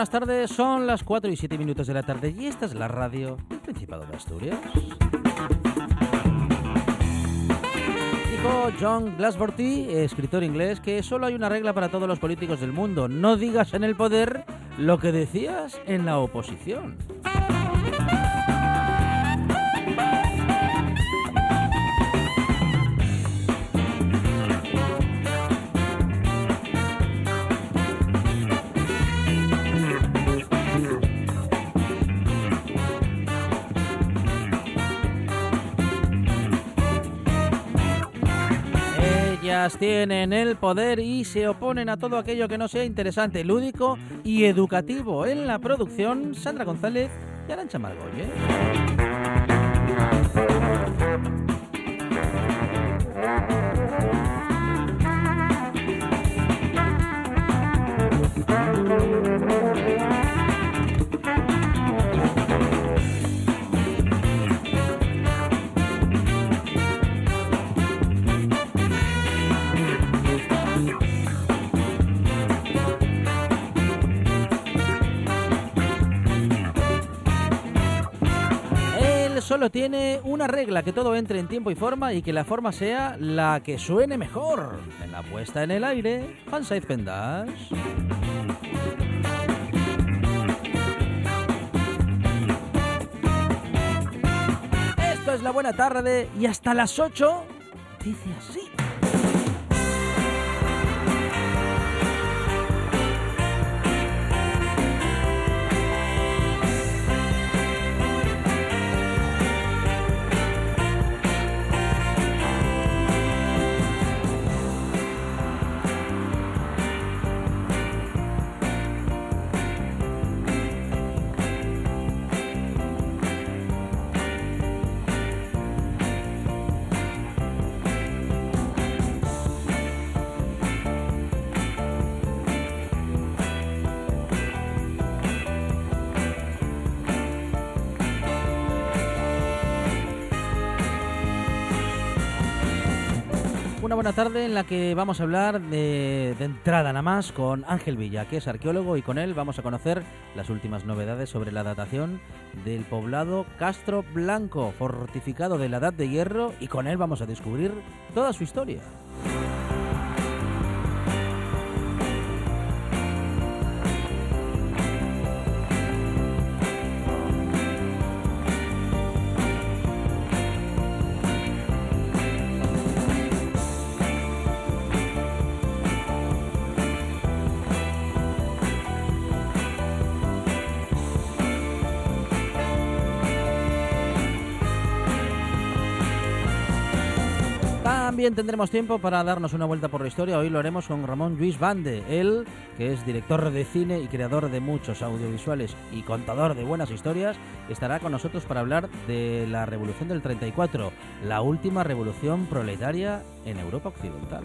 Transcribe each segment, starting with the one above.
Buenas tardes. Son las 4 y 7 minutos de la tarde y esta es la radio del Principado de Asturias. Dijo John Glassworthy, escritor inglés, que solo hay una regla para todos los políticos del mundo. No digas en el poder lo que decías en la oposición. Tienen el poder y se oponen a todo aquello que no sea interesante, lúdico y educativo. En la producción, Sandra González y Arancha Margolle. Solo tiene una regla, que todo entre en tiempo y forma y que la forma sea la que suene mejor. En la puesta en el aire, Fanside Pendas. Esto es la buena tarde y hasta las 8 dice así. Buena tarde en la que vamos a hablar de, de entrada nada más con Ángel Villa, que es arqueólogo, y con él vamos a conocer las últimas novedades sobre la datación del poblado Castro Blanco, fortificado de la Edad de Hierro, y con él vamos a descubrir toda su historia. Tendremos tiempo para darnos una vuelta por la historia. Hoy lo haremos con Ramón Luis Bande, él que es director de cine y creador de muchos audiovisuales y contador de buenas historias, estará con nosotros para hablar de la Revolución del 34, la última revolución proletaria en Europa Occidental.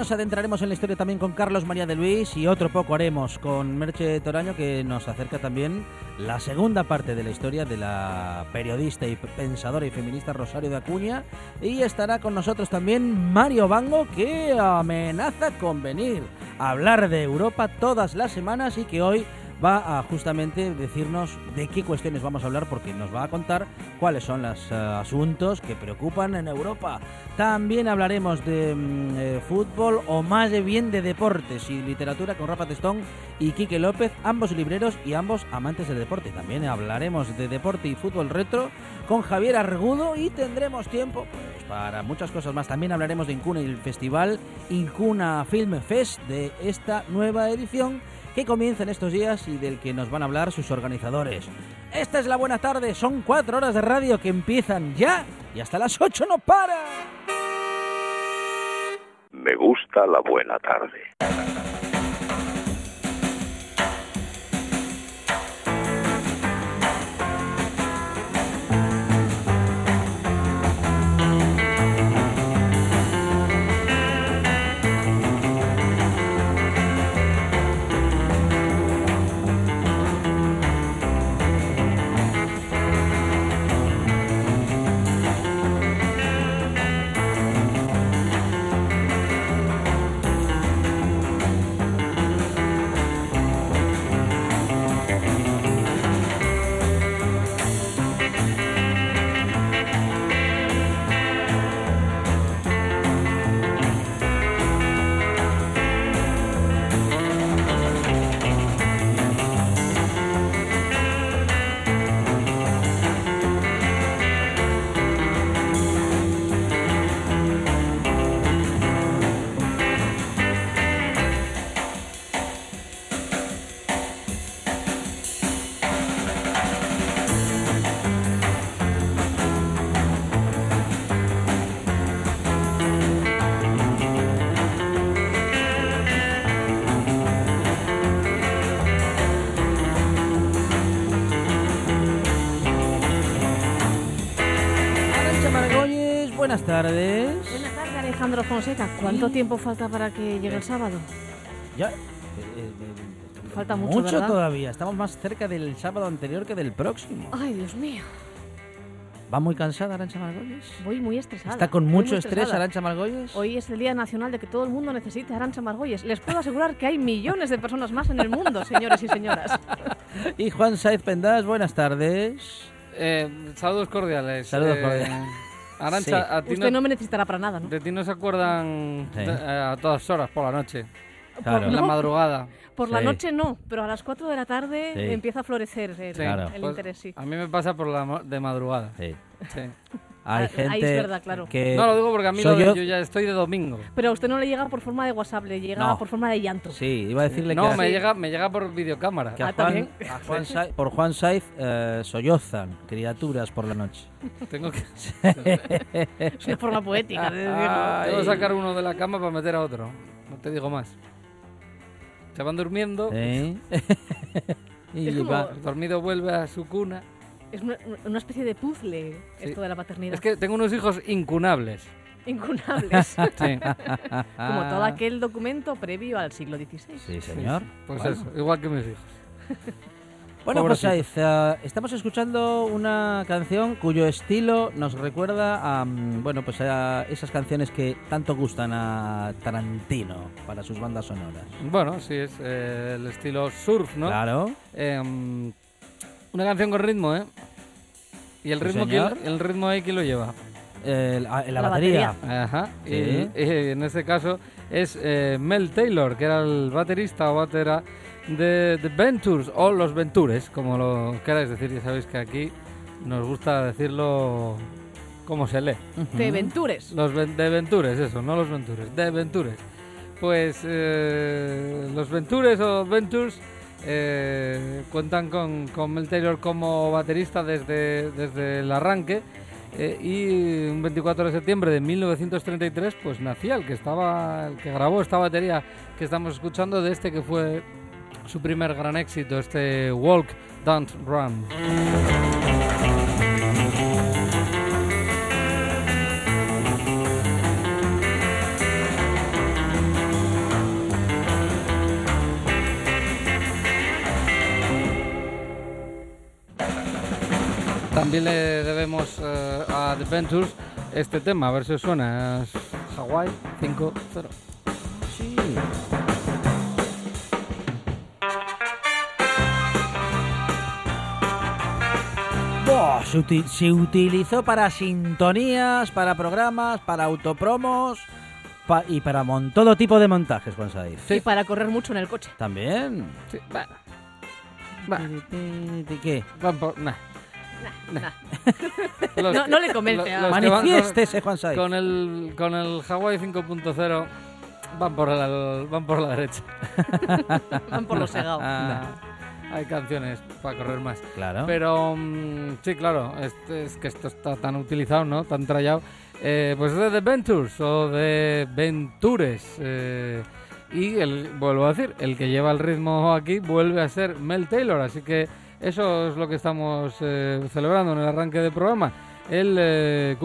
Nos adentraremos en la historia también con Carlos María de Luis y otro poco haremos con Merche Toraño que nos acerca también la segunda parte de la historia de la periodista y pensadora y feminista Rosario de Acuña. Y estará con nosotros también Mario Bango que amenaza con venir a hablar de Europa todas las semanas y que hoy va a justamente decirnos de qué cuestiones vamos a hablar porque nos va a contar cuáles son los eh, asuntos que preocupan en Europa. También hablaremos de mm, eh, fútbol o más de bien de deportes y literatura con Rafa Testón y Quique López, ambos libreros y ambos amantes del deporte. También hablaremos de deporte y fútbol retro con Javier Argudo y tendremos tiempo pues, para muchas cosas más. También hablaremos de Incuna y el festival Incuna Film Fest de esta nueva edición que comienza en estos días y del que nos van a hablar sus organizadores. Esta es la buena tarde, son cuatro horas de radio que empiezan ya y hasta las ocho no para. Me gusta la buena tarde. Tardes. Buenas tardes, Alejandro Fonseca. ¿Cuánto tiempo falta para que llegue el sábado? Ya. eh, eh, Falta mucho, Mucho ¿verdad? todavía. Estamos más cerca del sábado anterior que del próximo. Ay, Dios mío. ¿Va muy cansada Arancha Margolles? Voy muy estresada. ¿Está con mucho estrés. Arancha Margolles? Hoy es el Día Nacional de que todo el mundo necesite Arancha Margolles. Les puedo asegurar que hay millones de personas más en el mundo, señores y señoras. Y Juan Saiz Pendas, buenas tardes. Eh, saludos cordiales. Saludos Eh, cordiales. Arancha, Sí. a ti Usted no, no me necesitará para nada, ¿no? de ti no se acuerdan Sí. de- a todas horas por la noche, Claro. en la No. madrugada. Por la Sí. noche no, pero a las 4 de la tarde Sí. empieza a florecer el, Sí, Claro. el pues, interés, sí. A mí me pasa por la mo- de madrugada. Sí. Hay Ah, gente ahí es verdad, claro. que... No, lo digo porque a mí lo de- yo- yo... ya estoy de domingo. Pero a usted no le llega por forma de WhatsApp, le llega No. por forma de llanto. Sí, iba a decirle No, que, me Sí. llega, me llega por videocámara. que a Ah, Juan, también. a Juan Saiz- por Juan Saiz eh, sollozan criaturas por la noche. Tengo que, Es una forma poética de. Ay. tengo que sacar uno de la cama para meter a otro. No te digo más. Se van durmiendo, ¿Eh? y como- dormido vuelve a su cuna. Es una, una especie de puzzle Sí. esto de la paternidad. Es que tengo unos hijos incunables. Incunables. Sí, Como todo aquel documento previo al siglo XVI. Sí, señor. pues Bueno. eso, igual que mis hijos. Bueno, pues. Saiz, eh, estamos escuchando una canción cuyo estilo nos recuerda a mm, bueno, pues a esas canciones que tanto gustan a Tarantino para sus bandas sonoras. Bueno, sí, es eh, el estilo surf, ¿no? Claro. Em, una canción con ritmo, ¿eh? ¿Y el ritmo, señor. quién- el ritmo ahí quién lo lleva? El- a- la, La batería. Ajá. Y, Sí. y en este caso es eh, Mel Taylor, que era el baterista o batera de The Ventures, o Los Ventures, como lo queráis decir. Ya sabéis que aquí nos gusta decirlo como se lee. De Ventures. Los ven- de Ventures, eso, no los Ventures, de Ventures. Pues eh, los Ventures o Ventures eh, cuentan con, con Mel Taylor como baterista desde, desde el arranque. eh, y un 24 de septiembre de 1933 pues nacía el que estaba el que grabó esta batería que estamos escuchando de este que fue su primer gran éxito este Walk Don't Run También le debemos uh, a Adventures este tema, a ver si os suena. Hawaii 5-0. Sí. Oh, se, utilizó para sintonías, para programas, para autopromos y para todo tipo de montajes, Juan Saiz. Sí. Y para correr mucho en el coche. También. Sí, bueno. Bah. ¿Qué? Nah nah. Nah. Los No- que- no le convence lo- a- los que van con- Manifiéstese, Juan Saiz. Con el, con el Hawaii 5.0 van por la, van por la derecha. Van por los segados. Ah, Hay canciones para correr más. claro. Pero mm, sí, claro, es, es que esto está tan utilizado, ¿no? Tan trallado. Eh, pues de The Ventures o de Ventures. eh, y el, vuelvo a decir, el que lleva el ritmo aquí vuelve a ser Mel Taylor. Así que eso es lo que estamos eh, celebrando en el arranque del programa. Él eh,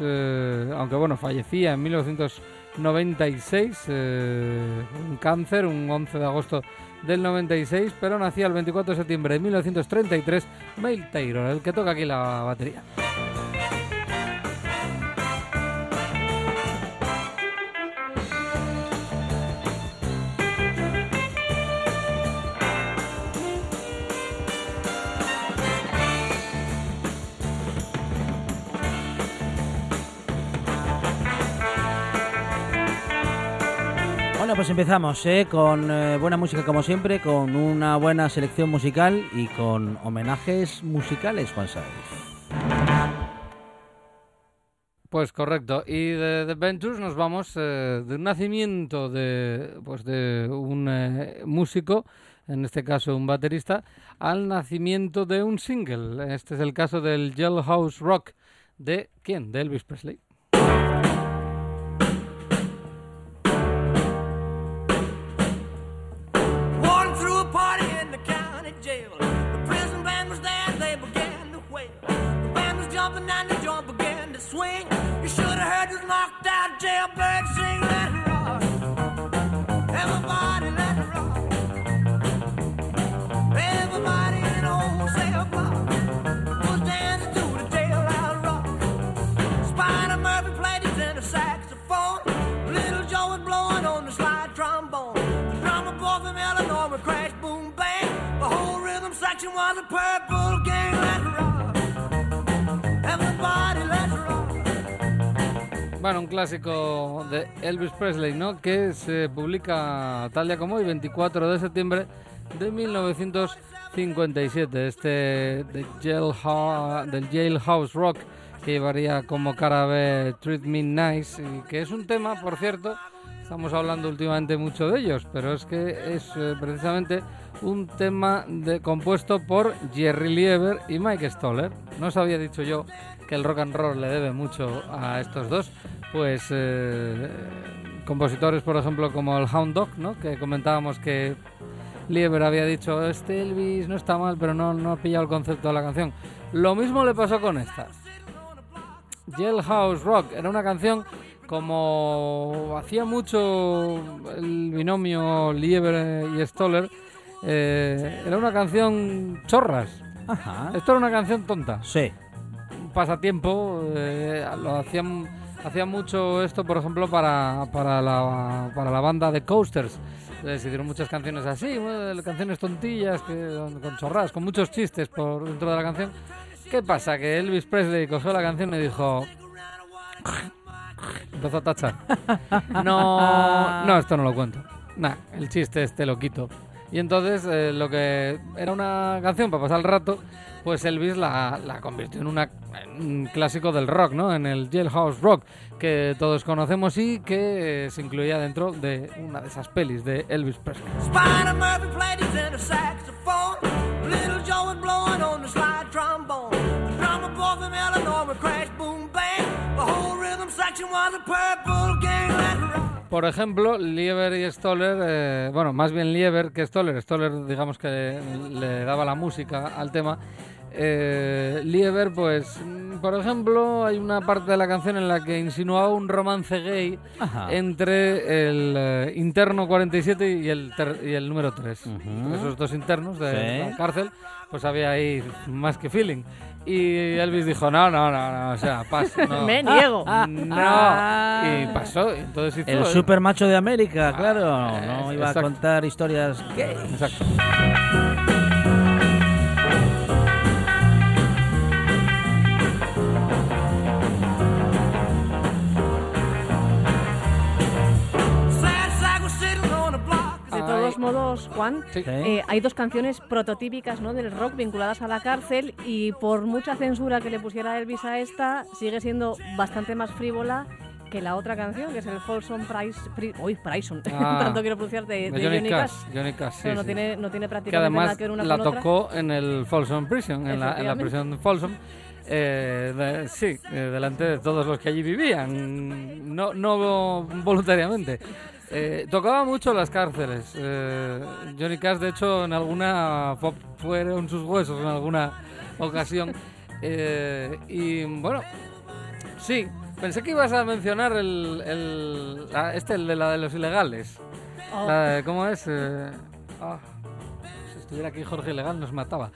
eh, aunque bueno, fallecía en 1996, eh, un cáncer, un 11 de agosto del 96, pero nacía el 24 de septiembre de 1933, Mel Taylor, el que toca aquí la batería. Pues empezamos ¿eh? con eh, buena música como siempre, con una buena selección musical y con homenajes musicales, Juan Saiz. Pues correcto. Y de The Ventures nos vamos eh, de un nacimiento de, pues de un eh, músico, en este caso un baterista, al nacimiento de un single. Este es el caso del Jailhouse Rock. ¿De quién? De Elvis Presley. Jail. The prison band was there, they began to wail. The band was jumping and the joint began to swing. You should have heard this knocked out jailbird sing, let was a purple rock. Bueno, un clásico de Elvis Presley, ¿no? Que se publica tal día como hoy, 24 de septiembre de 1957. Este del Jailhouse Rock que llevaría como cara B Treat Me Nice y que es un tema, por cierto, estamos hablando últimamente mucho de ellos, pero es que es eh, precisamente un tema de, compuesto por Jerry Lieber y Mike Stoller. No os había dicho yo que el rock and roll le debe mucho a estos dos, pues eh, compositores, por ejemplo, como el Hound Dog, ¿no? que comentábamos que Lieber había dicho, este Elvis no está mal, pero no, no ha pillado el concepto de la canción. Lo mismo le pasó con esta. Jailhouse Rock era una canción como hacía mucho el binomio Lieber y Stoller, eh, era una canción chorras. Ajá. Esto era una canción tonta Sí. un pasatiempo. eh, lo hacían, hacían mucho esto, por ejemplo, para, para, la, para la banda de Coasters. Se hicieron muchas canciones así, bueno, canciones tontillas, que, con chorradas, con muchos chistes por dentro de la canción. ¿Qué pasa? Que Elvis Presley cogió la canción y dijo... Empezó a tachar. No, no, esto no lo cuento. Nah, el chiste este lo quito. Y entonces eh, lo que era una canción para pasar el rato, pues Elvis la, la convirtió en, un clásico del rock, ¿no? En el Jailhouse Rock, que todos conocemos y que se incluía dentro de una de esas pelis de Elvis Presley. Por ejemplo, Lieber y Stoller, eh, bueno, más bien Lieber que Stoller, Stoller digamos que le daba la música al tema. Eh, Lieber, pues, mm, por ejemplo, hay una parte de la canción en la que insinuaba un romance gay Ajá. entre el eh, interno 47 y el, ter- y el número 3. Ujú. Esos dos internos de Sí. la cárcel, pues había ahí más que feeling. Y Elvis dijo, no, no, no, no, o sea, paso. No. Me niego. No, Ah. y pasó. Entonces hizo El super macho de América, claro. eh, No iba a contar historias gay. Exacto. Años, Juan, Sí. Eh, hay dos canciones prototípicas ¿no? del rock vinculadas a la cárcel y por mucha censura que le pusiera Elvis a esta, sigue siendo bastante más frívola que la otra canción, que es el Folsom Price... Pri- uy, Prison, Ah, tanto quiero pronunciar, de, De Johnny, Cash. Johnny Cash, sí, Pero no, sí. tiene, no tiene que prácticamente nada además que ver una la con otra. tocó en el Folsom Prison, en la, en la prisión de Folsom. eh, de- sí, eh, delante de todos los que allí vivían, no, no voluntariamente. Eh, tocaba mucho las cárceles. eh, Johnny Cash, de hecho, en alguna fue- fueron sus huesos en alguna ocasión. eh, y bueno, sí, pensé que ibas a mencionar el, el- la- este, el de la de los ilegales. Oh, La de- ¿Cómo es? Eh, ah, si estuviera aquí Jorge Ilegal nos mataba.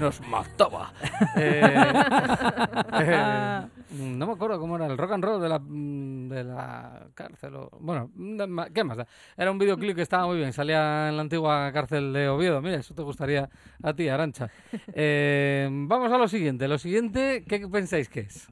Nos mataba. Eh, eh, no me acuerdo cómo era el rock and roll de la, mm, de la cárcel. bueno, ¿qué más da? Era un videoclip que estaba muy bien. Salía en la antigua cárcel de Oviedo. Mira, eso te gustaría a ti, Arancha. Eh, vamos a lo siguiente. Lo siguiente, ¿qué pensáis que es?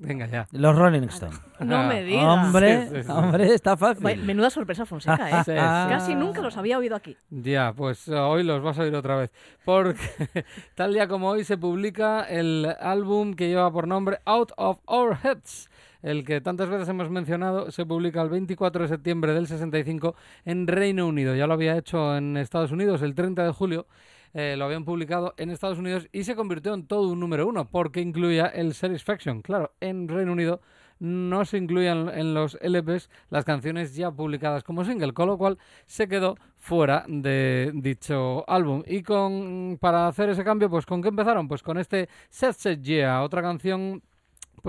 Venga, ya. Los Rolling Stones. no me digas. Hombre, Sí, sí, sí. hombre, está fácil. Menuda sorpresa, Fonseca, ¿eh? Sí, sí. Casi nunca los había oído aquí. Ya, pues eh, hoy los vas a oír otra vez. Porque tal día como hoy se publica el álbum que lleva por nombre Out of Our Heads. El que tantas veces hemos mencionado se publica el 24 de septiembre del 65 en Reino Unido. Ya lo había hecho en Estados Unidos el 30 de julio. Eh, lo habían publicado en Estados Unidos y se convirtió en todo un número uno porque incluía el Satisfaction. Claro, en Reino Unido no se incluían en los LPs las canciones ya publicadas como single, con lo cual se quedó fuera de dicho álbum. Y con para hacer ese cambio, pues ¿con qué empezaron? Pues con este Set Set Yeah, otra canción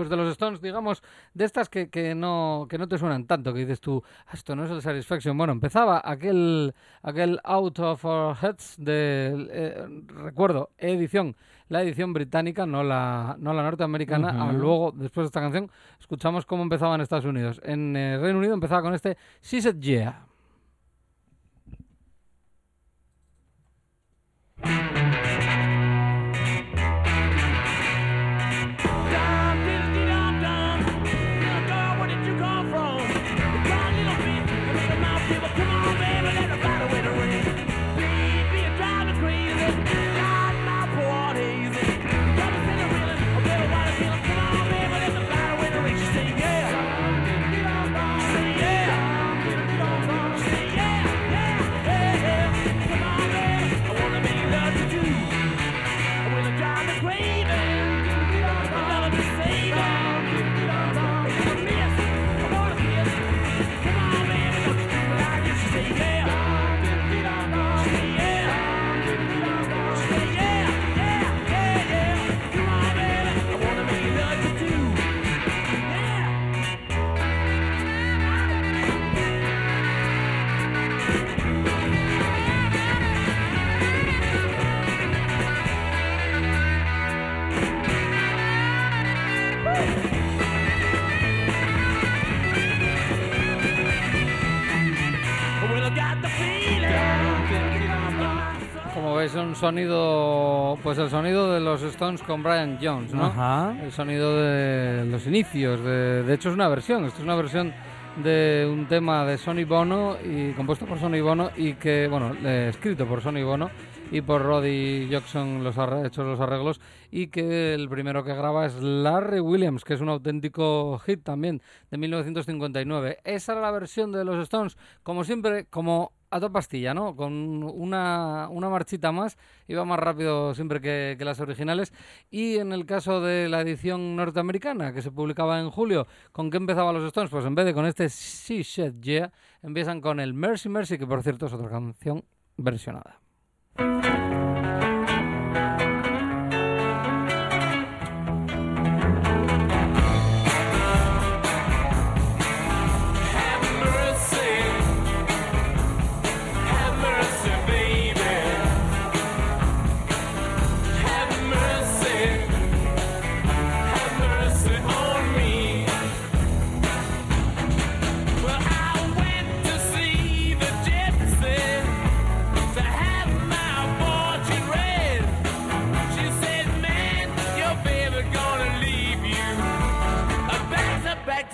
pues de los Stones, digamos, de estas que, que no que no te suenan tanto, que dices tú, "Ah, esto no es el Satisfaction. Bueno, empezaba aquel aquel Out of Our Heads de eh, recuerdo, edición, la edición británica, no la no la norteamericana. Ujú. luego, después de esta canción, escuchamos cómo empezaba en Estados Unidos. En eh, Reino Unido empezaba con este She Said Yeah. Veis, un sonido, pues el sonido de los Stones con Brian Jones, ¿no? Ajá. El sonido de los inicios. De, de hecho, es una versión. Esto es una versión de un tema de Sonny Bono y compuesto por Sonny Bono y que, bueno, eh, escrito por Sonny Bono y por Roddy Jackson los ha hecho los arreglos y que el primero que graba es Larry Williams, que es un auténtico hit también de 1959. Esa era la versión de los Stones, como siempre, como a toda pastilla, ¿no? Con una, una marchita más, iba más rápido siempre que, que las originales. Y en el caso de la edición norteamericana, que se publicaba en julio, ¿con qué empezaban los Stones? Pues en vez de con este She Said Yeah, empiezan con el Mercy Mercy, que por cierto es otra canción versionada.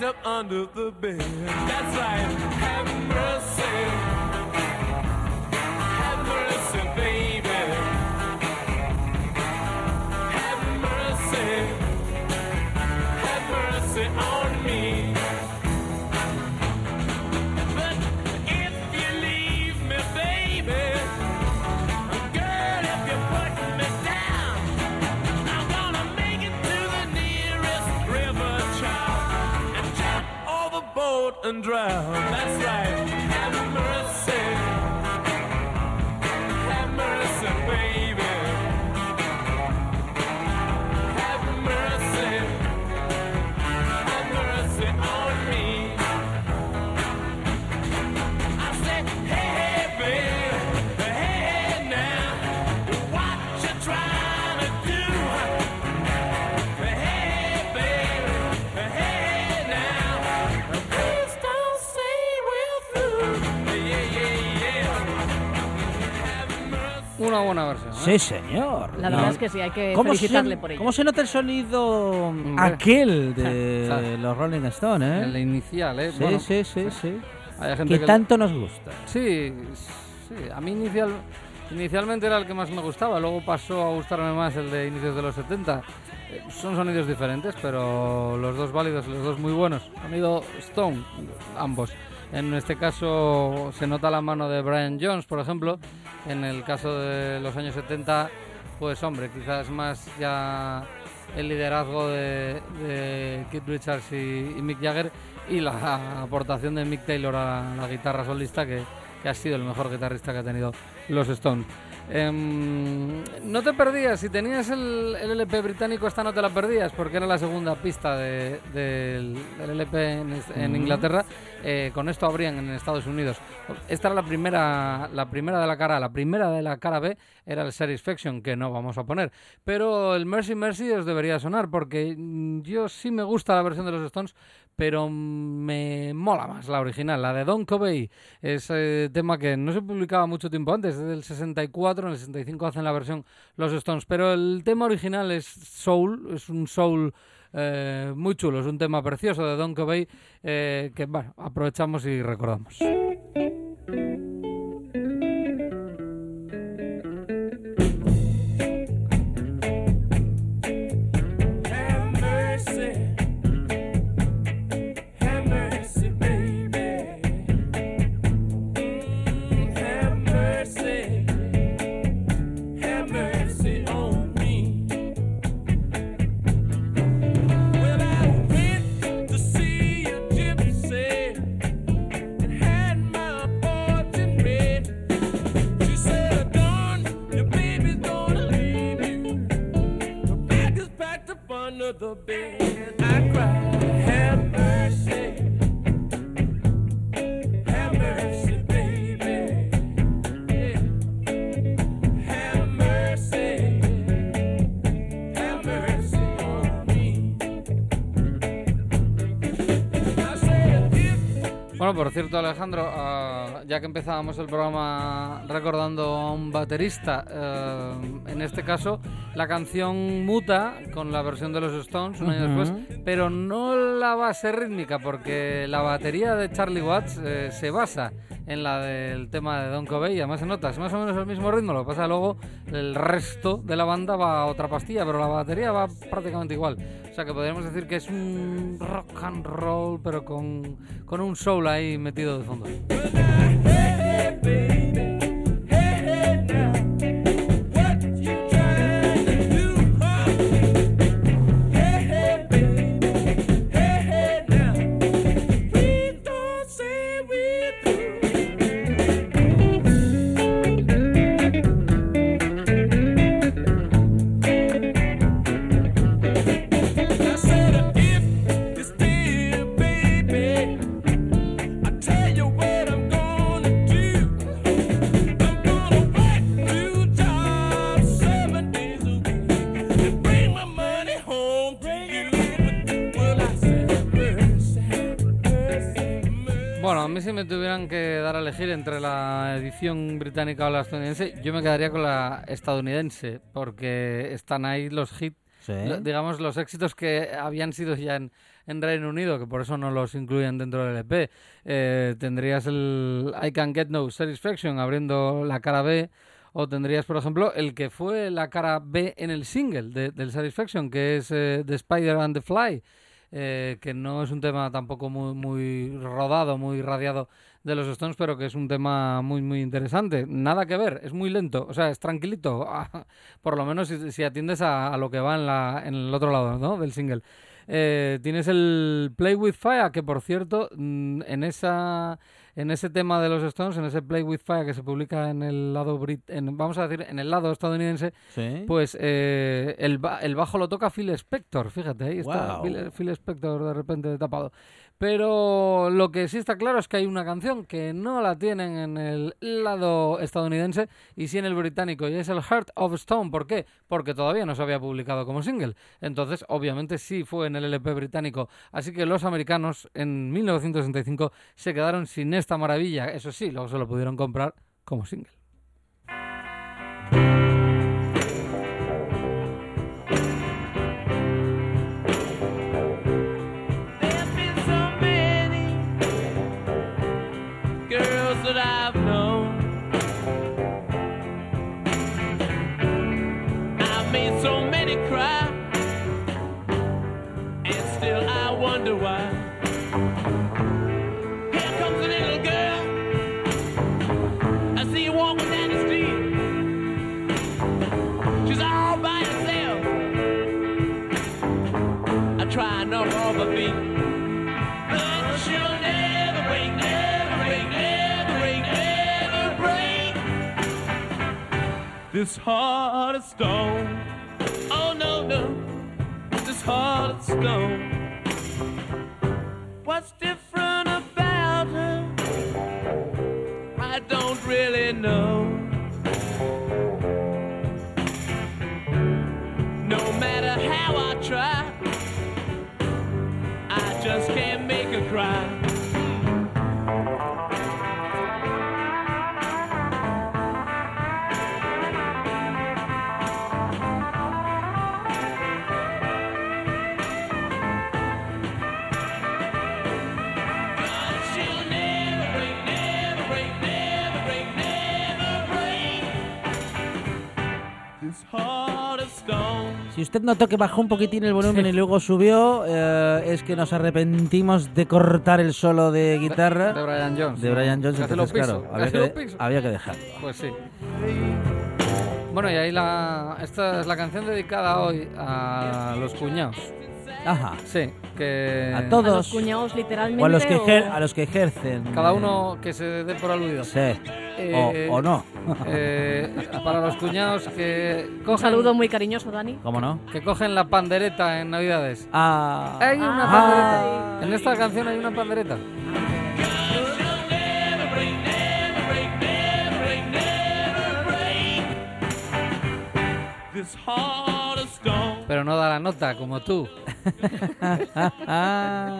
Up under the bed. That's right. Have mercy. Sí, señor. La No. verdad es que sí, hay que ¿Cómo felicitarle se, por ello. ¿Cómo se nota el sonido aquel de ¿Sabes? los Rolling Stones, El eh? inicial, ¿eh? Sí, Bueno, sí, sí, sí. Hay gente Que que tanto nos gusta. Sí, sí. A mí inicial, inicialmente era el que más me gustaba, luego pasó a gustarme más el de inicios de los 70. Eh, Son sonidos diferentes, pero los dos válidos, los dos muy buenos. Sonido Stone, ambos. En este caso se nota la mano de Brian Jones, por ejemplo. En el caso de los años 70, pues hombre, quizás más ya el liderazgo de, de Keith Richards y, Mick Jagger y la aportación de Mick Taylor a la guitarra solista, que, que ha sido el mejor guitarrista que ha tenido los Stones. Em, no te perdías, si tenías el, el LP británico, esta no te la perdías, porque era la segunda pista de- del, del LP en, en Inglaterra. Eh, con esto abrían en Estados Unidos. Esta era la primera, la primera de la cara A. La primera de la cara B era el Satisfaction, que no vamos a poner. Pero el Mercy Mercy os debería sonar, porque yo sí me gusta la versión de los Stones, pero me mola más la original, la de Don Covey. Ese tema que no se publicaba mucho tiempo antes, desde el 64, en el 65 hacen la versión los Stones, pero el tema original es soul, es un soul eh, muy chulo, es un tema precioso de Don Covey eh, que bueno, aprovechamos y recordamos. The bed. Bueno, por cierto, Alejandro, ah, ya que empezábamos el programa recordando a un baterista, eh, en este caso la canción muta con la versión de los Stones un año Ujú. después, pero no la base rítmica, porque la batería de Charlie Watts eh, se basa en la del tema de Don Covey, además se nota, es más o menos el mismo ritmo, lo que pasa luego el resto de la banda va a otra pastilla, pero la batería va prácticamente igual. O sea que podríamos decir que es un rock and roll, pero con, con un soul ahí metido de fondo. Si me tuvieran que dar a elegir entre la edición británica o la estadounidense, yo me quedaría con la estadounidense, porque están ahí los hits, Sí. digamos, los éxitos que habían sido ya en, en Reino Unido, que por eso no los incluyen dentro del EP. Eh, tendrías el I Can Get No Satisfaction abriendo la cara B, o tendrías, por ejemplo, el que fue la cara B en el single de- del Satisfaction, que es eh, The Spider and the Fly. Eh, que no es un tema tampoco muy, muy rodado, muy radiado de los Stones, pero que es un tema muy, muy interesante. Nada que ver, es muy lento, o sea, es tranquilito, por lo menos si, atiendes a, a lo que va en, la, en el otro lado ¿no? del single. Eh, tienes el Play with Fire, que por cierto, mm, en esa en ese tema de los Stones, en ese Play with Fire que se publica en el lado brit en, vamos a decir, en el lado estadounidense, Sí. pues eh, el, ba- el bajo lo toca Phil Spector, fíjate, ahí está Phil Spector de repente tapado. Pero lo que sí está claro es que hay una canción que no la tienen en el lado estadounidense y sí en el británico, y es el Heart of Stone. ¿Por qué? Porque todavía no se había publicado como single. Entonces, obviamente, sí fue en el LP británico. Así que los americanos en 1965 se quedaron sin esta maravilla. Eso sí, luego se lo pudieron comprar como single. This heart of stone. Oh no, no. This heart of stone. What's different about her? I don't really know. Si usted notó que bajó un poquitín el volumen y luego subió, eh, es que nos arrepentimos de cortar el solo de guitarra De Brian Jones. de Brian Jones. Entonces, claro, había que, de- había que dejarlo. Pues sí. Bueno, y ahí la. Esta es la canción dedicada hoy a los cuñados. Ajá. Sí, que. A A los todos. cuñados literalmente. O a los que, o- ejer- a los que ejercen. Cada eh, uno que se dé por aludido. Sí. Eh, o, o no. eh, para los cuñados que. Un Cogen, saludo muy cariñoso, Dani. ¿Cómo no? Que cogen la pandereta en Navidades. Ah. Hay una Ah. pandereta. En esta canción hay una pandereta. This heart. Pero no da la nota, como tú.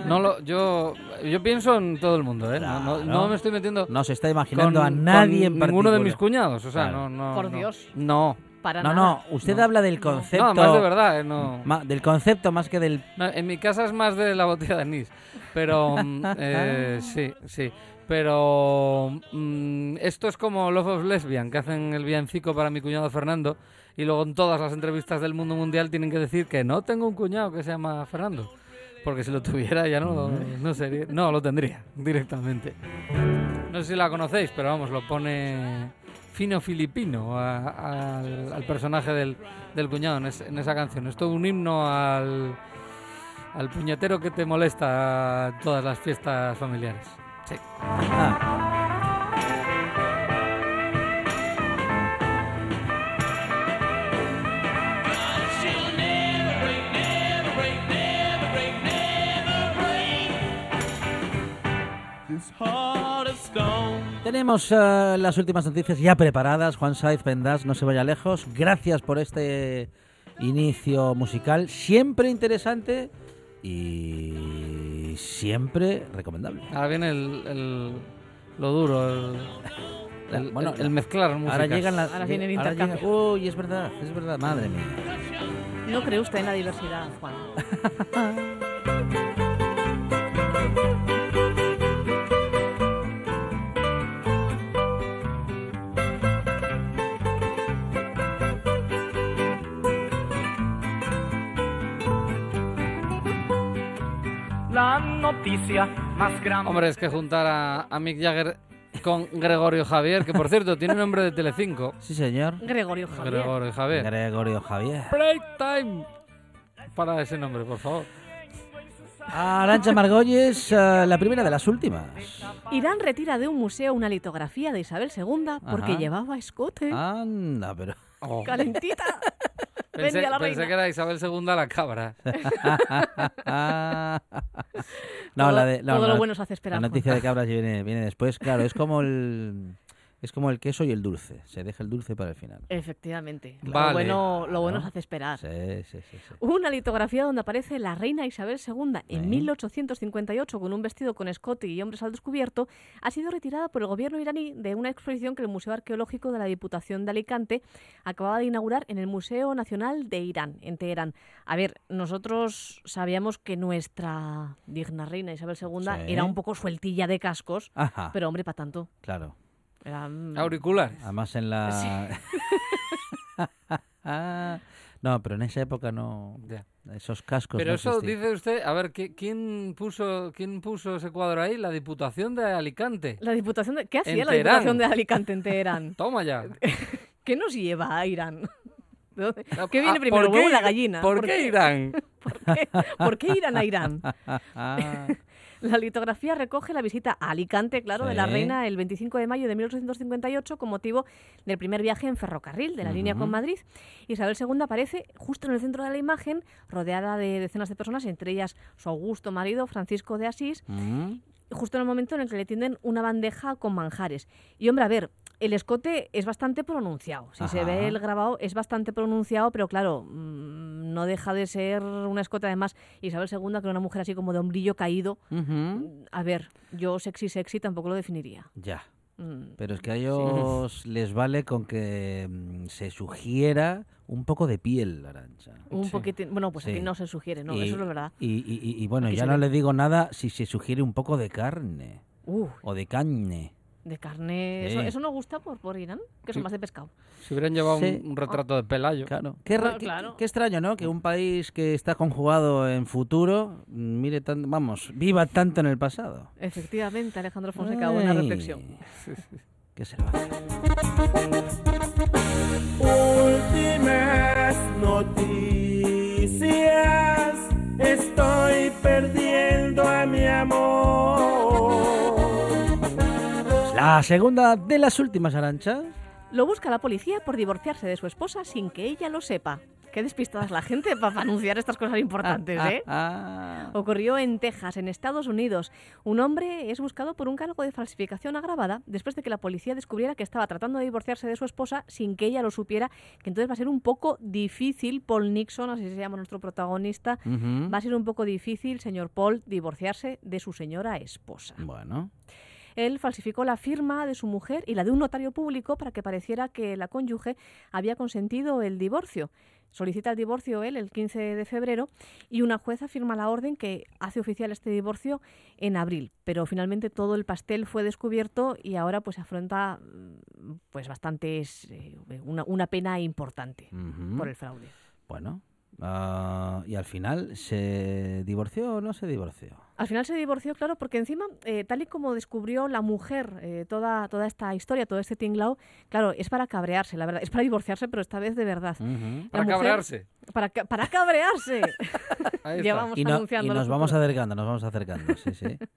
No lo, yo, yo pienso en todo el mundo, ¿eh? No, no- Claro. no me estoy metiendo. No se está imaginando con- a nadie con en particular. ninguno de mis cuñados, o sea, Claro. no, no. Por no. Dios. No. Para No, nada. no, usted No. habla del concepto. No, más de verdad, ¿eh? No. ma- del concepto más que del. No, en mi casa es más de la botella de anís. Pero mm, eh, sí, sí. Pero mm, esto es como Love of Lesbian, que hacen el villancico para mi cuñado Fernando. Y luego en todas las entrevistas del mundo mundial tienen que decir que no tengo un cuñado que se llama Fernando. Porque si lo tuviera ya no, no sería. No, lo tendría directamente. No sé si la conocéis, pero vamos, lo pone fino filipino a- al, al personaje del, del cuñado en, es- en esa canción. Es todo un himno al, al puñetero que te molesta a todas las fiestas familiares. Sí. Ah, Tenemos eh, las últimas noticias ya preparadas. Juan Saiz Pendas, no se vaya lejos. Gracias por este inicio musical, siempre interesante y siempre recomendable. Ahora viene el, el- lo duro, el, el- Bueno, el- el mezclar músicas. Ahora llegan las. Ahora viene el intercambio. llega- Uy, es verdad, es verdad, madre mía. No cree usted en la diversidad, Juan. La noticia más grande. Hombre, es que juntar a, a Mick Jagger con Gregorio Javier, que por cierto tiene nombre de Telecinco. Sí, señor. Gregorio Javier. Gregorio Javier. Gregorio Javier. Break time. Para ese nombre, por favor. Arancha Margolles, eh, la primera de las últimas. Irán retira de un museo una litografía de Isabel II porque Ajá. llevaba escote. Anda, pero... Oh, Calentita. pensé, la pensé reina. que era Isabel II la cabra. no, todo la de... no, todo la- lo bueno se hace esperar. La noticia de cabras viene, viene después. Claro, es como el... Es como el queso y el dulce. Se deja el dulce para el final. Efectivamente. Vale. Lo bueno, lo bueno se hace esperar. Sí, sí, sí. sí. Una litografía donde aparece la reina Isabel II en Sí. 1858 con un vestido con escote y hombres al descubierto ha sido retirada por el gobierno iraní de una exposición que el Museo Arqueológico de la Diputación de Alicante acababa de inaugurar en el Museo Nacional de Irán, en Teherán. A ver, nosotros sabíamos que nuestra digna reina Isabel II era un poco sueltilla de cascos, Ajá, pero hombre, para tanto. claro. Era, mm, Auriculares. Además en la... no, pero en esa época no... Ya. Esos cascos Pero no eso existían. dice usted, a ver, ¿qui- ¿quién puso, ¿quién puso ese cuadro ahí? La Diputación de Alicante. la Diputación de... ¿Qué hacía la. Diputación de Alicante en Teherán? Toma ya. ¿Qué nos lleva a Irán? ¿De dónde- Ah, ¿Qué viene ah, primero, ¿por huevo qué o la gallina? ¿Por qué Irán? ¿Por qué, por qué irán a Irán? La litografía recoge la visita a Alicante, claro, de la reina el 25 de mayo de 1858 con motivo del primer viaje en ferrocarril de la línea con. Madrid. Isabel II aparece justo en el centro de la imagen, rodeada de decenas de personas, entre ellas su augusto marido, Francisco de Asís, mm, justo en el momento en el que le tienden una bandeja con manjares. Y hombre, a ver, el escote es bastante pronunciado. Si se ve el grabado es bastante pronunciado, pero claro, mm, no deja de ser un escote. Además, Isabel II, que era una mujer así como de hombrillo caído. A ver, yo sexy sexy tampoco lo definiría. Ya. Mm, Pero es que a ellos les vale con que mm, se sugiera un poco de piel, Arancha. un Sí. poquitín. Bueno, pues aquí no se sugiere, ¿no? Y- Eso es la verdad. Y, y- y- bueno, Aquí ya no ve. le digo nada si se sugiere un poco de carne Uh, o de carne. De carne. ¿Eso, Sí. eso no gusta por, por Irán? Que son Sí. más de pescado. Si hubieran llevado Sí. un, un retrato de Pelayo. Claro. Qué, Ah, qué- claro. qué extraño, ¿no? Que un país que está conjugado en futuro, mm, mire tan, vamos, viva tanto en el pasado. Efectivamente, Alejandro Fonseca, buena reflexión. ¿Qué se hacer? Últimas noticias. Estoy perdiendo a mi amor. La segunda de las últimas, Arancha. Lo busca la policía por divorciarse de su esposa sin que ella lo sepa. Qué despistada es la gente para anunciar estas cosas importantes, ¿eh? Ah, Ocurrió en Texas, en Estados Unidos. Un hombre es buscado por un cargo de falsificación agravada después de que la policía descubriera que estaba tratando de divorciarse de su esposa sin que ella lo supiera, que entonces va a ser un poco difícil, Paul Nixon, así se llama nuestro protagonista, va a ser un poco difícil, señor Paul, divorciarse de su señora esposa. Bueno, Él falsificó la firma de su mujer y la de un notario público para que pareciera que la cónyuge había consentido el divorcio. Solicita el divorcio él el 15 de febrero y una jueza firma la orden que hace oficial este divorcio en abril. Pero finalmente todo el pastel fue descubierto y ahora pues afronta mm, pues bastantes eh, una, una pena importante por el fraude. bueno. ah, y al final, ¿se divorció o no se divorció? Al final se divorció, claro, porque encima, eh, tal y como descubrió la mujer eh, toda, toda esta historia, todo este tinglao, claro, es para cabrearse, la verdad. Es para divorciarse, pero esta vez de verdad. Para mujer- cabrearse. Para, para cabrearse. Ahí está. Llevamos Y, no- y nos vamos acercando, nos vamos acercando, sí, sí.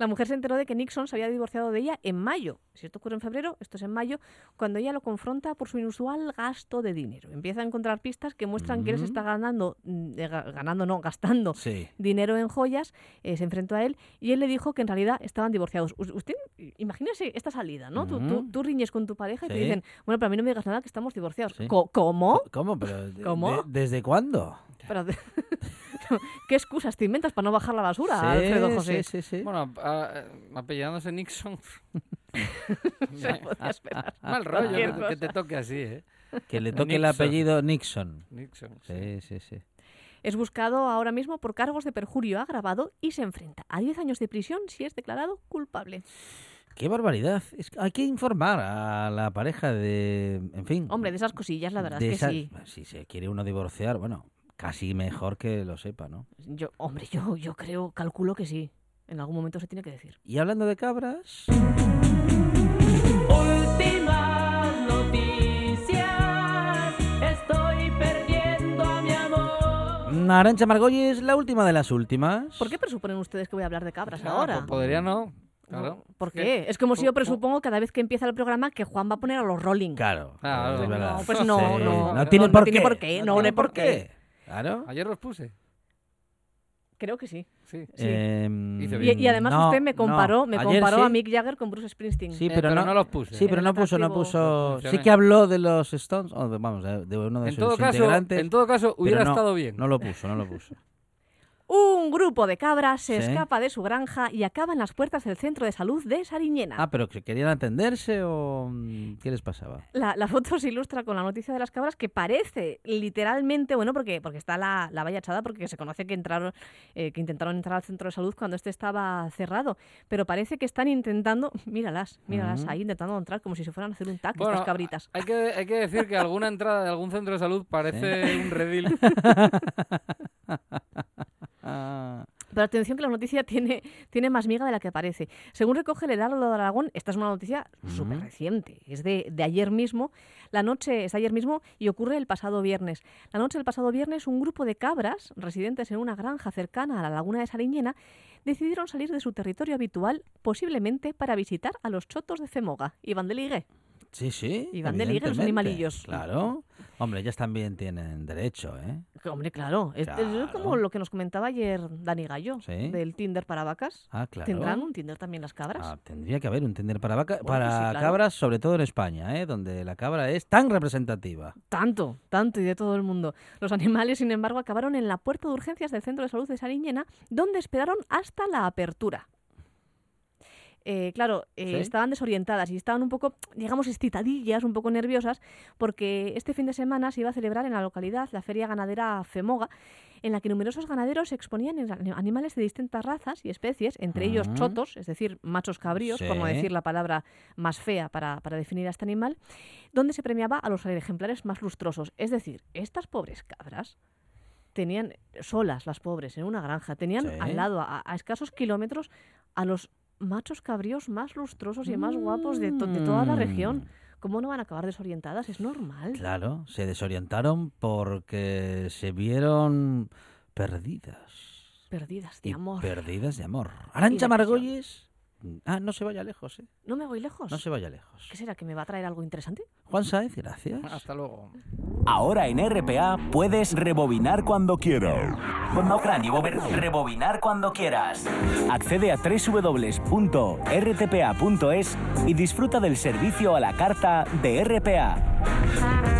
La mujer se enteró de que Nixon se había divorciado de ella en mayo. Si esto ocurre en febrero, esto es en mayo, cuando ella lo confronta por su inusual gasto de dinero. Empieza a encontrar pistas que muestran que él se está ganando, mm, eh, ga- ganando no, gastando Sí. dinero en joyas, eh, se enfrentó a él y él le dijo que en realidad estaban divorciados. U- Usted, imagínese esta salida, ¿no? Tú, tú, riñes con tu pareja y te dicen, bueno, pero a mí no me digas nada que estamos divorciados. Sí. ¿Cómo? ¿Cómo? ¿Desde cuándo? Pero, ¿Qué excusas te inventas para no bajar la basura, Sí, Alfredo José? Sí, sí, sí. Bueno, apellidándose Nixon. Se podía esperar. Mal rollo que, que te toque así, ¿eh? Que le toque el apellido Nixon. Nixon. Sí, sí, sí. Es buscado ahora mismo por cargos de perjurio agravado y se enfrenta a 10 años de prisión si es declarado culpable. Qué barbaridad. Es que hay que informar a la pareja de, en fin. Hombre, de esas cosillas, la verdad es que esa- sí. Si se quiere uno divorciar, bueno, casi mejor que lo sepa, ¿no? Yo, hombre, yo, yo creo, calculo que sí. En algún momento se tiene que decir. Y hablando de cabras, Últimas noticias. Estoy perdiendo a mi amor. Arancha Margolles, la última de las últimas. ¿Por qué presuponen ustedes que voy a hablar de cabras Ah, ahora? pues podría no. Claro. ¿Por qué? Es como si yo po- po- presupongo cada vez que empieza el programa que Juan va a poner a los Rolling. Claro, Claro. es No, verdad. pues no, Sí, no, no tiene no por tiene qué. por qué, no, tiene por qué. Claro. Ayer los puse. Creo que sí. Sí. Sí. Em, Y, además no, usted me comparó, no. me Ayer comparó sí. a Mick Jagger con Bruce Springsteen. Sí, Eh, pero, no, los puse. Sí, pero no puso, no atractivo. puso. Mencioné. Sí que habló de los Stones, o de- vamos, de, de uno de en sus todo caso, integrantes. en todo caso pero hubiera no, estado bien. No lo puso, no lo puso. Un grupo de cabras se Sí. escapa de su granja y acaba en las puertas del centro de salud de Sariñena. Ah, pero que querían atenderse o mm, qué les pasaba. La, la foto se ilustra con la noticia de las cabras que parece literalmente, bueno, porque, porque está la, la valla echada, porque se conoce que entraron, eh, que intentaron entrar al centro de salud cuando este estaba cerrado. Pero parece que están intentando, míralas, míralas Ujú. ahí intentando entrar como si se fueran a hacer un tac Bueno, estas cabritas. Hay que, hay que decir que alguna entrada de algún centro de salud parece un redil. Ah, Pero atención que la noticia tiene, tiene más miga de la que parece. Según recoge el Heraldo de Aragón, esta es una noticia súper reciente, es de, de ayer mismo, la noche es ayer mismo y ocurre el pasado viernes. La noche del pasado viernes, un grupo de cabras, residentes en una granja cercana a la laguna de Sariñena, decidieron salir de su territorio habitual, posiblemente para visitar a los chotos de Femoga y Van de Ligue. sí, sí. Y van de ligue los animalillos. Claro. Hombre, ellas también tienen derecho, ¿eh? Hombre, claro, es, como lo que nos comentaba ayer Dani Gallo, Sí. del Tinder para vacas. Ah, claro. ¿Tendrán un Tinder también las cabras? Ah, tendría que haber un Tinder para, vaca- Bueno, para sí, claro. cabras, sobre todo en España, ¿eh? donde la cabra es tan representativa. Tanto, tanto y de todo el mundo. Los animales, sin embargo, acabaron en la puerta de urgencias del Centro de Salud de Sariñena, donde esperaron hasta la apertura. Eh, claro, eh, ¿Sí? estaban desorientadas y estaban un poco, digamos, excitadillas, un poco nerviosas, porque este fin de semana se iba a celebrar en la localidad la feria ganadera Femoga, en la que numerosos ganaderos exponían animales de distintas razas y especies, entre ellos Ujú. chotos, es decir, machos cabríos, por no Sí. decir la palabra más fea para, para definir a este animal, donde se premiaba a los ejemplares más lustrosos. Es decir, estas pobres cabras tenían solas, las pobres, en una granja, tenían Sí. al lado, a, a escasos kilómetros, a los machos cabríos más lustrosos y más guapos de, to- de toda la región. Mm. ¿Cómo no van a acabar desorientadas? Es normal. Claro, se desorientaron porque se vieron perdidas. Perdidas de Y amor. Perdidas de amor. Arancha Margolles. Ah, no se vaya lejos, ¿eh? ¿No me voy lejos? No se vaya lejos. ¿Qué será? ¿Que me va a traer algo interesante? Juan Saez, gracias. Hasta luego. Ahora en RPA puedes rebobinar cuando quieras. Rebobinar cuando quieras. Accede a www.rtpa.es y disfruta del servicio a la carta de RPA.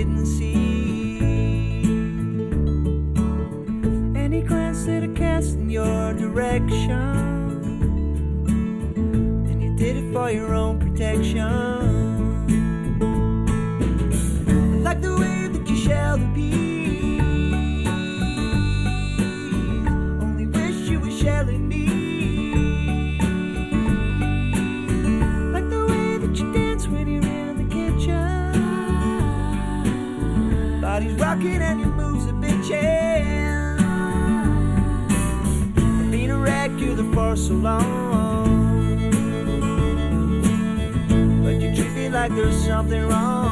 Didn't see. For so long. But you treat me like there's something wrong.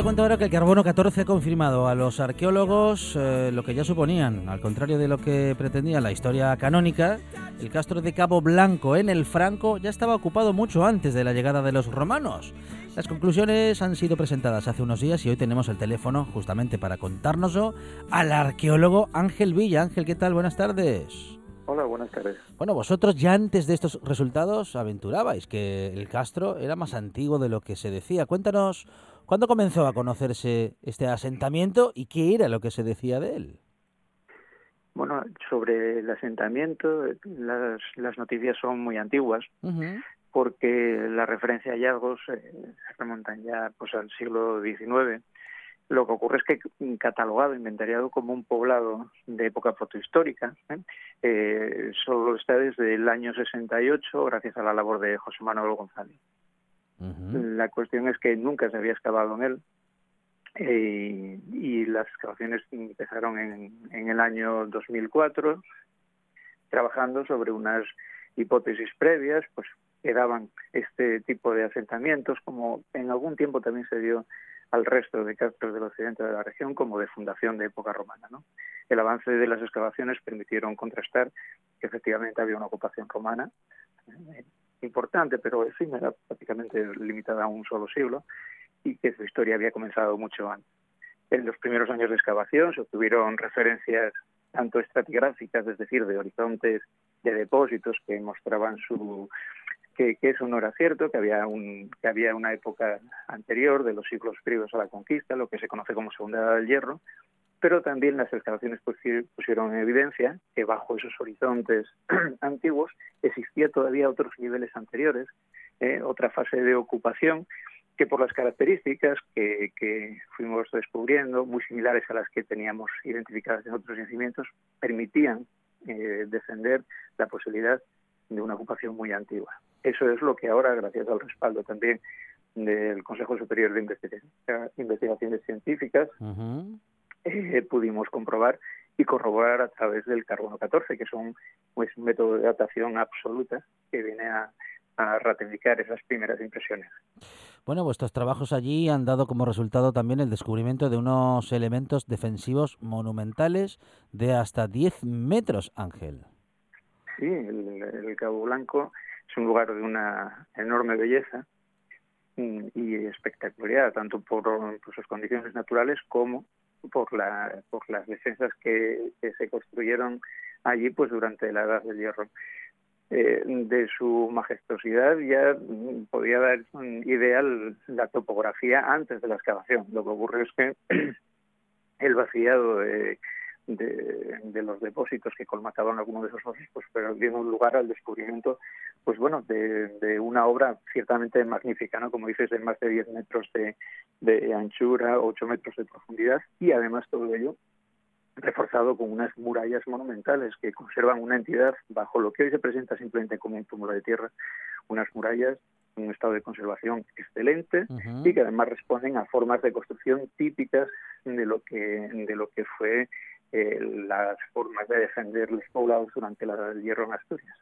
Te cuento ahora que el carbono 14 ha confirmado a los arqueólogos eh, lo que ya suponían. Al contrario de lo que pretendía la historia canónica, el castro de Cabo Blanco en el Franco ya estaba ocupado mucho antes de la llegada de los romanos. Las conclusiones han sido presentadas hace unos días y hoy tenemos el teléfono justamente para contárnoslo al arqueólogo Ángel Villa. Ángel, ¿qué tal? Buenas tardes. Hola, buenas tardes. Bueno, vosotros ya antes de estos resultados aventurabais que el Castro era más antiguo de lo que se decía. Cuéntanos, ¿cuándo comenzó a conocerse este asentamiento y qué era lo que se decía de él? Bueno, sobre el asentamiento, las, las noticias son muy antiguas. Porque la referencia a hallazgos eh, se remontan ya pues al siglo XIX. Lo que ocurre es que catalogado, inventariado como un poblado de época protohistórica, ¿eh? Eh, solo está desde el año 68 gracias a la labor de José Manuel González. La cuestión es que nunca se había excavado en él y las excavaciones empezaron en, en el año 2004 trabajando sobre unas hipótesis previas pues que daban este tipo de asentamientos como en algún tiempo también se dio al resto de castros del occidente de la región como de fundación de época romana. ¿no? El avance de las excavaciones permitieron contrastar que efectivamente había una ocupación romana eh, importante, pero efímera, prácticamente limitada a un solo siglo, y que su historia había comenzado mucho antes. En los primeros años de excavación se obtuvieron referencias tanto estratigráficas, es decir, de horizontes de depósitos que mostraban su que, eso no era cierto, que había un que había una época anterior de los siglos previos a la conquista, lo que se conoce como Segunda Edad del Hierro, pero también las excavaciones pusi- pusieron en evidencia que bajo esos horizontes antiguos existía todavía otros niveles anteriores, eh, otra fase de ocupación que por las características que, que fuimos descubriendo, muy similares a las que teníamos identificadas en otros yacimientos, permitían eh, defender la posibilidad de una ocupación muy antigua. Eso es lo que ahora, gracias al respaldo también del Consejo Superior de Investiga- Investigaciones Científicas, eh, pudimos comprobar y corroborar a través del carbono 14, que es un, pues, un método de datación absoluta que viene a, a ratificar esas primeras impresiones. Bueno, vuestros trabajos allí han dado como resultado también el descubrimiento de unos elementos defensivos monumentales de hasta 10 metros, Ángel. Sí, el, el Cabo Blanco es un lugar de una enorme belleza mm, y espectacularidad, tanto por, por sus condiciones naturales como por, la, por las defensas que, que se construyeron allí pues durante la Edad del Hierro. Eh, de su majestuosidad ya mm, podía dar ideal la topografía antes de la excavación. Lo que ocurre es que el vaciado de, de, de los depósitos que colmataban algunos de esos fósiles pues pero dieron lugar al descubrimiento pues bueno de, de una obra ciertamente magnífica no como dices de más de 10 metros de, de anchura 8 metros de profundidad y además todo ello reforzado con unas murallas monumentales que conservan una entidad bajo lo que hoy se presenta simplemente como un túmulo de tierra, unas murallas en un estado de conservación excelente y que además responden a formas de construcción típicas de lo que de lo que fue eh, las formas de defender los poblados durante la Edad del Hierro en Asturias.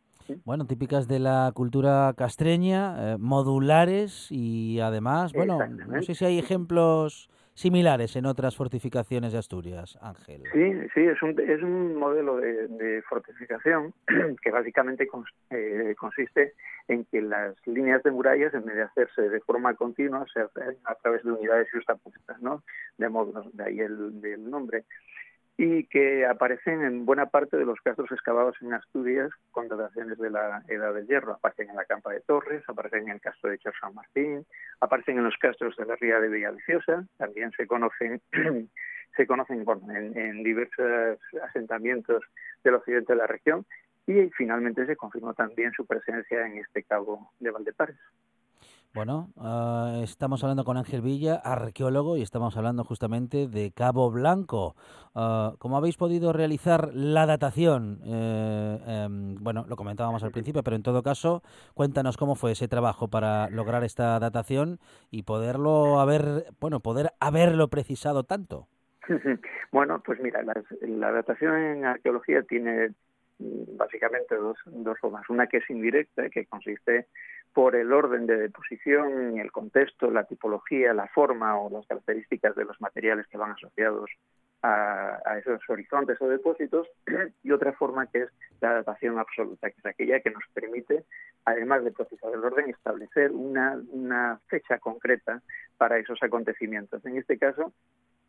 Bueno, típicas de la cultura castreña, eh, modulares y además, bueno, no sé si hay ejemplos similares en otras fortificaciones de Asturias, Ángel. Sí, sí, es un, es un modelo de, de fortificación que básicamente cons- eh, consiste en que las líneas de murallas, en vez de hacerse de forma continua, se hacen a través de unidades justapuestas, ¿no? De de ahí el del nombre y que aparecen en buena parte de los castros excavados en Asturias con dataciones de la Edad del Hierro. Aparecen en la Campa de Torres, aparecen en el castro de Chor San Martín, aparecen en los castros de la Ría de Villaviciosa, también se conocen se conocen bueno, en, en diversos asentamientos del occidente de la región y finalmente se confirmó también su presencia en este cabo de Valdepares. Bueno, ah, estamos hablando con Ángel Villa, arqueólogo, y estamos hablando justamente de Cabo Blanco. Ah, ¿Cómo habéis podido realizar la datación? Eh, em, bueno, lo comentábamos al principio, pero en todo caso, cuéntanos cómo fue ese trabajo para lograr esta datación y poderlo haber, bueno, poder haberlo precisado tanto. Bueno, pues mira, las- la datación en arqueología tiene mm, básicamente dos, dos formas. Una que es indirecta, que consiste por el orden de deposición, el contexto, la tipología, la forma o las características de los materiales que van asociados a, esos horizontes o depósitos, y otra forma que es la datación absoluta, que es aquella que nos permite, además de precisar el orden, establecer una, fecha concreta para esos acontecimientos. En este caso,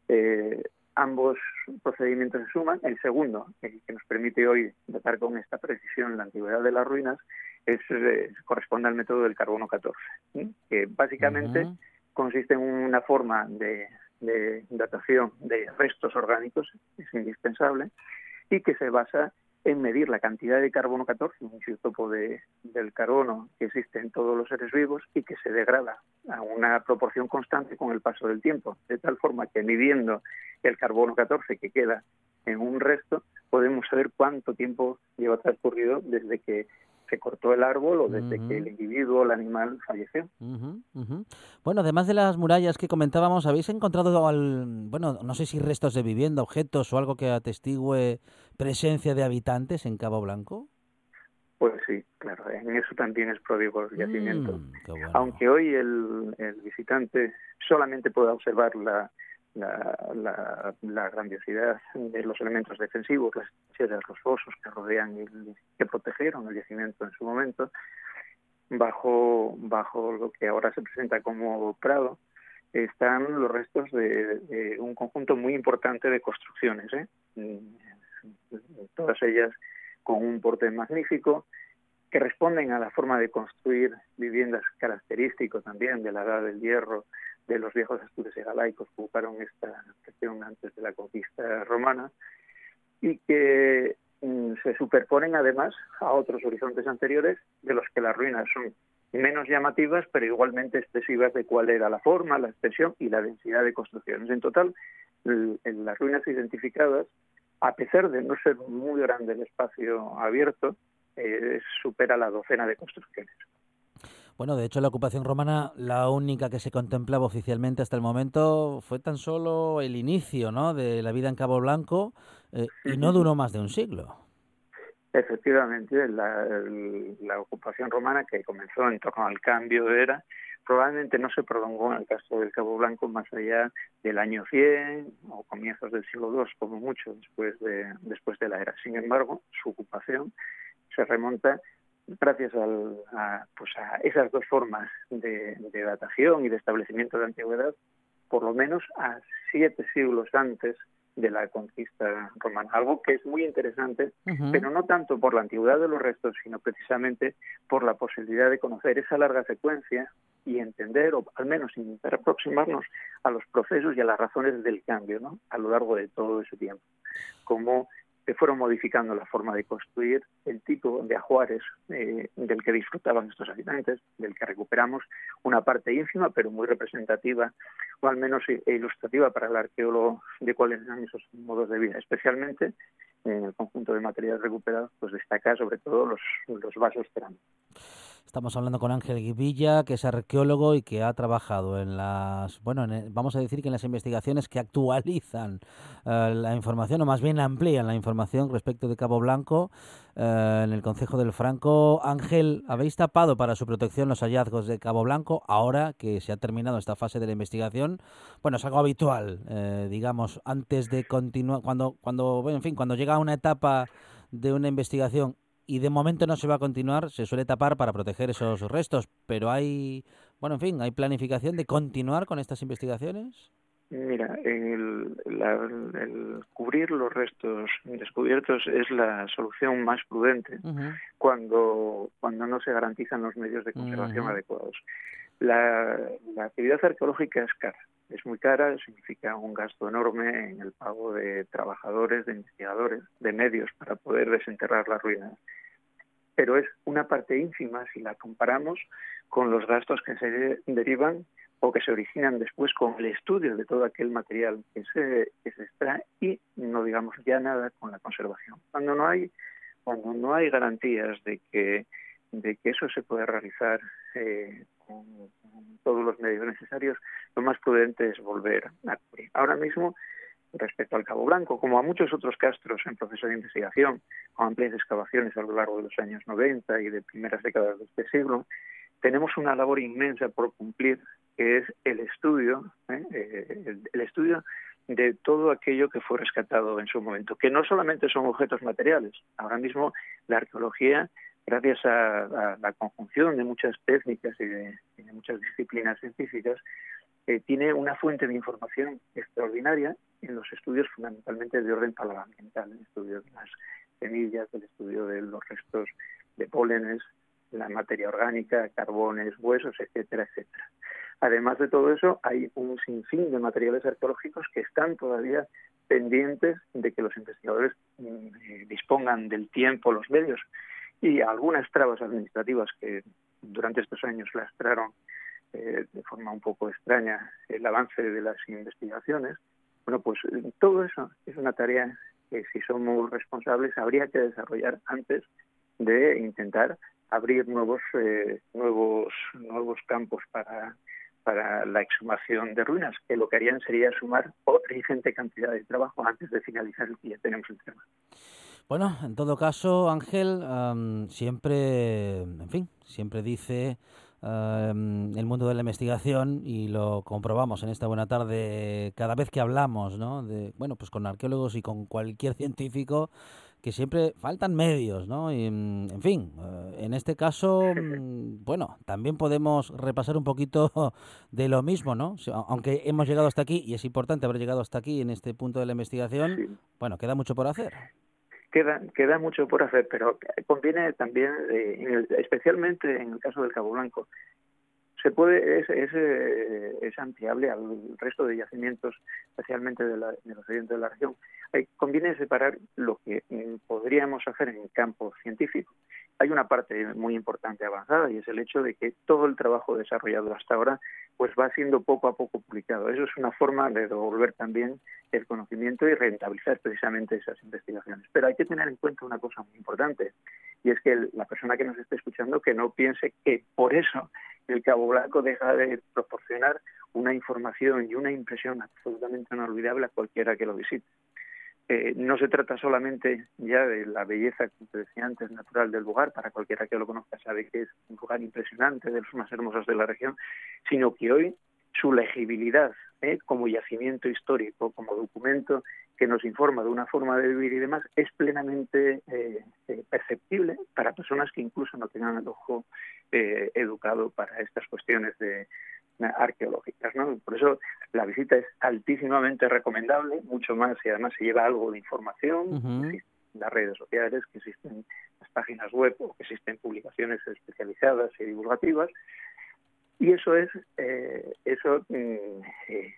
eh, ambos procedimientos se suman. El segundo, el que nos permite hoy datar con esta precisión la antigüedad de las ruinas, es, eh, corresponde al método del carbono 14, ¿sí? que básicamente consiste en una forma de, de datación de restos orgánicos, es indispensable, y que se basa en medir la cantidad de carbono 14, un isótopo de, del carbono que existe en todos los seres vivos y que se degrada a una proporción constante con el paso del tiempo, de tal forma que midiendo el carbono 14 que queda en un resto, podemos saber cuánto tiempo lleva transcurrido desde que se cortó el árbol o desde que el individuo o el animal falleció. Ujú, ujú. Bueno, además de las murallas que comentábamos, ¿habéis encontrado, al, bueno, no sé si restos de vivienda, objetos o algo que atestigue presencia de habitantes en Cabo Blanco? Pues sí, claro, en eso también es pródigo el yacimiento. Mm, bueno. Aunque hoy el, el visitante solamente pueda observar la, la, la, la grandiosidad de los elementos defensivos, las trincheras, los fosos que rodean y que protegieron el yacimiento en su momento, bajo, bajo lo que ahora se presenta como Prado, están los restos de, de un conjunto muy importante de construcciones, ¿eh? Mm, todas ellas con un porte magnífico, que responden a la forma de construir viviendas característico también de la edad del hierro, de los viejos astures y galaicos que ocuparon esta región antes de la conquista romana, y que mm, se superponen además a otros horizontes anteriores de los que las ruinas son menos llamativas, pero igualmente expresivas de cuál era la forma, la extensión y la densidad de construcciones. En total, en las ruinas identificadas, a pesar de no ser muy grande el espacio abierto, eh, supera la docena de construcciones. Bueno, de hecho, la ocupación romana, la única que se contemplaba oficialmente hasta el momento, fue tan solo el inicio ¿no? de la vida en Cabo Blanco eh, y no duró más de un siglo. Efectivamente, la, ocupación romana que comenzó en torno al cambio de era, probablemente no se prolongó en el caso del Cabo Blanco más allá del año 100 o comienzos del siglo II, como mucho después de, después de la era. Sin embargo, su ocupación se remonta gracias al- a, pues a esas dos formas de, de datación y de establecimiento de antigüedad, por lo menos a siete siglos antes de la conquista romana. Algo que es muy interesante, pero no tanto por la antigüedad de los restos, sino precisamente por la posibilidad de conocer esa larga secuencia y entender, o al menos intentar aproximarnos a los procesos y a las razones del cambio ¿no? a lo largo de todo ese tiempo. Cómo se fueron modificando la forma de construir, el tipo de ajuares eh, del que disfrutaban estos habitantes, del que recuperamos una parte ínfima pero muy representativa, o al menos i- e ilustrativa para el arqueólogo de cuáles eran esos modos de vida, especialmente en el conjunto de materiales recuperados, pues destaca sobre todo los, los vasos cerámicos. Estamos hablando con Ángel Villa, que es arqueólogo y que ha trabajado en las, bueno, en vamos a decir que en las investigaciones que actualizan eh, la información, o más bien amplían la información respecto de Cabo Blanco eh, en el Concejo del Franco. Ángel, ¿habéis tapado para su protección los hallazgos de Cabo Blanco ahora que se ha terminado esta fase de la investigación? Bueno, es algo habitual, eh, digamos, antes de continuar, cuando, cuando, bueno, en fin, cuando llega una etapa de una investigación y de momento no se va a continuar, se suele tapar para proteger esos restos, pero hay, bueno, en fin, hay planificación de continuar con estas investigaciones. Mira, el, la- el cubrir los restos descubiertos es la solución más prudente cuando, cuando no se garantizan los medios de conservación adecuados. La, la actividad arqueológica es cara, es muy cara, significa un gasto enorme en el pago de trabajadores, de investigadores, de medios para poder desenterrar las ruinas. Pero es una parte ínfima si la comparamos con los gastos que se de- derivan o que se originan después con el estudio de todo aquel material que se, que se extrae y no digamos ya nada con la conservación. Cuando no hay, cuando no hay garantías de que, de que eso se puede realizar eh, con, todos los medios necesarios, lo más prudente es volver a cubrir. Ahora mismo, respecto al Cabo Blanco, como a muchos otros castros en proceso de investigación, con amplias excavaciones a lo largo de los años 90 y de primeras décadas de este siglo, tenemos una labor inmensa por cumplir, que es el estudio, ¿eh? Eh, el estudio de todo aquello que fue rescatado en su momento, que no solamente son objetos materiales. Ahora mismo la arqueología, gracias a, a la conjunción de muchas técnicas y de, y de muchas disciplinas científicas, eh, tiene una fuente de información extraordinaria en los estudios fundamentalmente de orden paleoambiental, el estudio de las semillas, el estudio de los restos de pólenes, la materia orgánica, carbones, huesos, etcétera, etcétera. Además de todo eso, hay un sinfín de materiales arqueológicos que están todavía pendientes de que los investigadores mm, eh, dispongan del tiempo, los medios y algunas trabas administrativas que durante estos años lastraron eh, de forma un poco extraña el avance de las investigaciones. Bueno, pues todo eso es una tarea que si somos responsables habría que desarrollar antes de intentar abrir nuevos eh, nuevos nuevos campos para para la exhumación de ruinas, que lo que harían sería sumar ingente cantidad de trabajo antes de finalizar el que ya tenemos el tema. Bueno, en todo caso, Ángel, am, siempre, en fin, siempre dice am, el mundo de la investigación y lo comprobamos en esta buena tarde cada vez que hablamos, ¿no? De, bueno, pues con arqueólogos y con cualquier científico que siempre faltan medios, ¿no? Y, mm, en fin, eh, en este caso, mm, bueno, también podemos repasar un poquito de lo mismo, ¿no? Aunque hemos llegado hasta aquí y es importante haber llegado hasta aquí en este punto de la investigación, bueno, queda mucho por hacer. Queda, queda mucho por hacer, pero conviene también, eh, en el- especialmente en el caso del Cabo Blanco, se puede es, es, eh, es ampliable al resto de yacimientos, especialmente de, la, de los de la región. Eh, conviene separar lo que mm, podríamos hacer en el campo científico. Hay una parte muy importante avanzada y es el hecho de que todo el trabajo desarrollado hasta ahora pues va siendo poco a poco publicado. Eso es una forma de devolver también el conocimiento y rentabilizar precisamente esas investigaciones. Pero hay que tener en cuenta una cosa muy importante y es que la persona que nos esté escuchando que no piense que por eso el Cabo Blanco deja de proporcionar una información y una impresión absolutamente inolvidable a cualquiera que lo visite. Eh, no se trata solamente ya de la belleza, como te decía antes, natural del lugar, para cualquiera que lo conozca sabe que es un lugar impresionante, de los más hermosos de la región, sino que hoy su legibilidad ¿eh? como yacimiento histórico, como documento que nos informa de una forma de vivir y demás, es plenamente eh, eh, perceptible para personas que incluso no tengan el ojo eh, educado para estas cuestiones de, arqueológicas. ¿no? Por eso la visita es altísimamente recomendable, mucho más si además se lleva algo de información, que existen las redes sociales, que existen las páginas web o que existen publicaciones especializadas y divulgativas. Y eso es eh, eso mm, eh,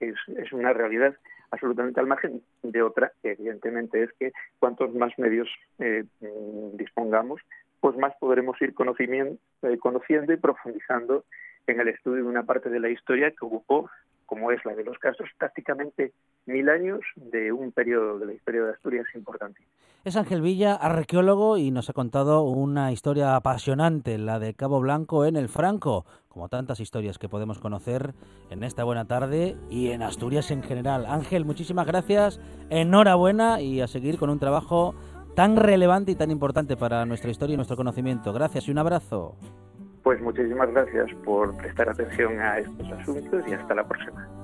es, es una realidad absolutamente al margen de otra, que evidentemente es que cuantos más medios eh, mm, dispongamos, pues más podremos ir conocimiento, eh, conociendo y profundizando en el estudio de una parte de la historia que ocupó, como es la de los casos, prácticamente mil años de un periodo de la historia de Asturias importante. Es Ángel Villa, arqueólogo, y nos ha contado una historia apasionante, la de Cabo Blanco en el Franco, como tantas historias que podemos conocer en esta buena tarde y en Asturias en general. Ángel, muchísimas gracias, enhorabuena y a seguir con un trabajo tan relevante y tan importante para nuestra historia y nuestro conocimiento. Gracias y un abrazo. Pues muchísimas gracias por prestar atención a estos asuntos y hasta la próxima.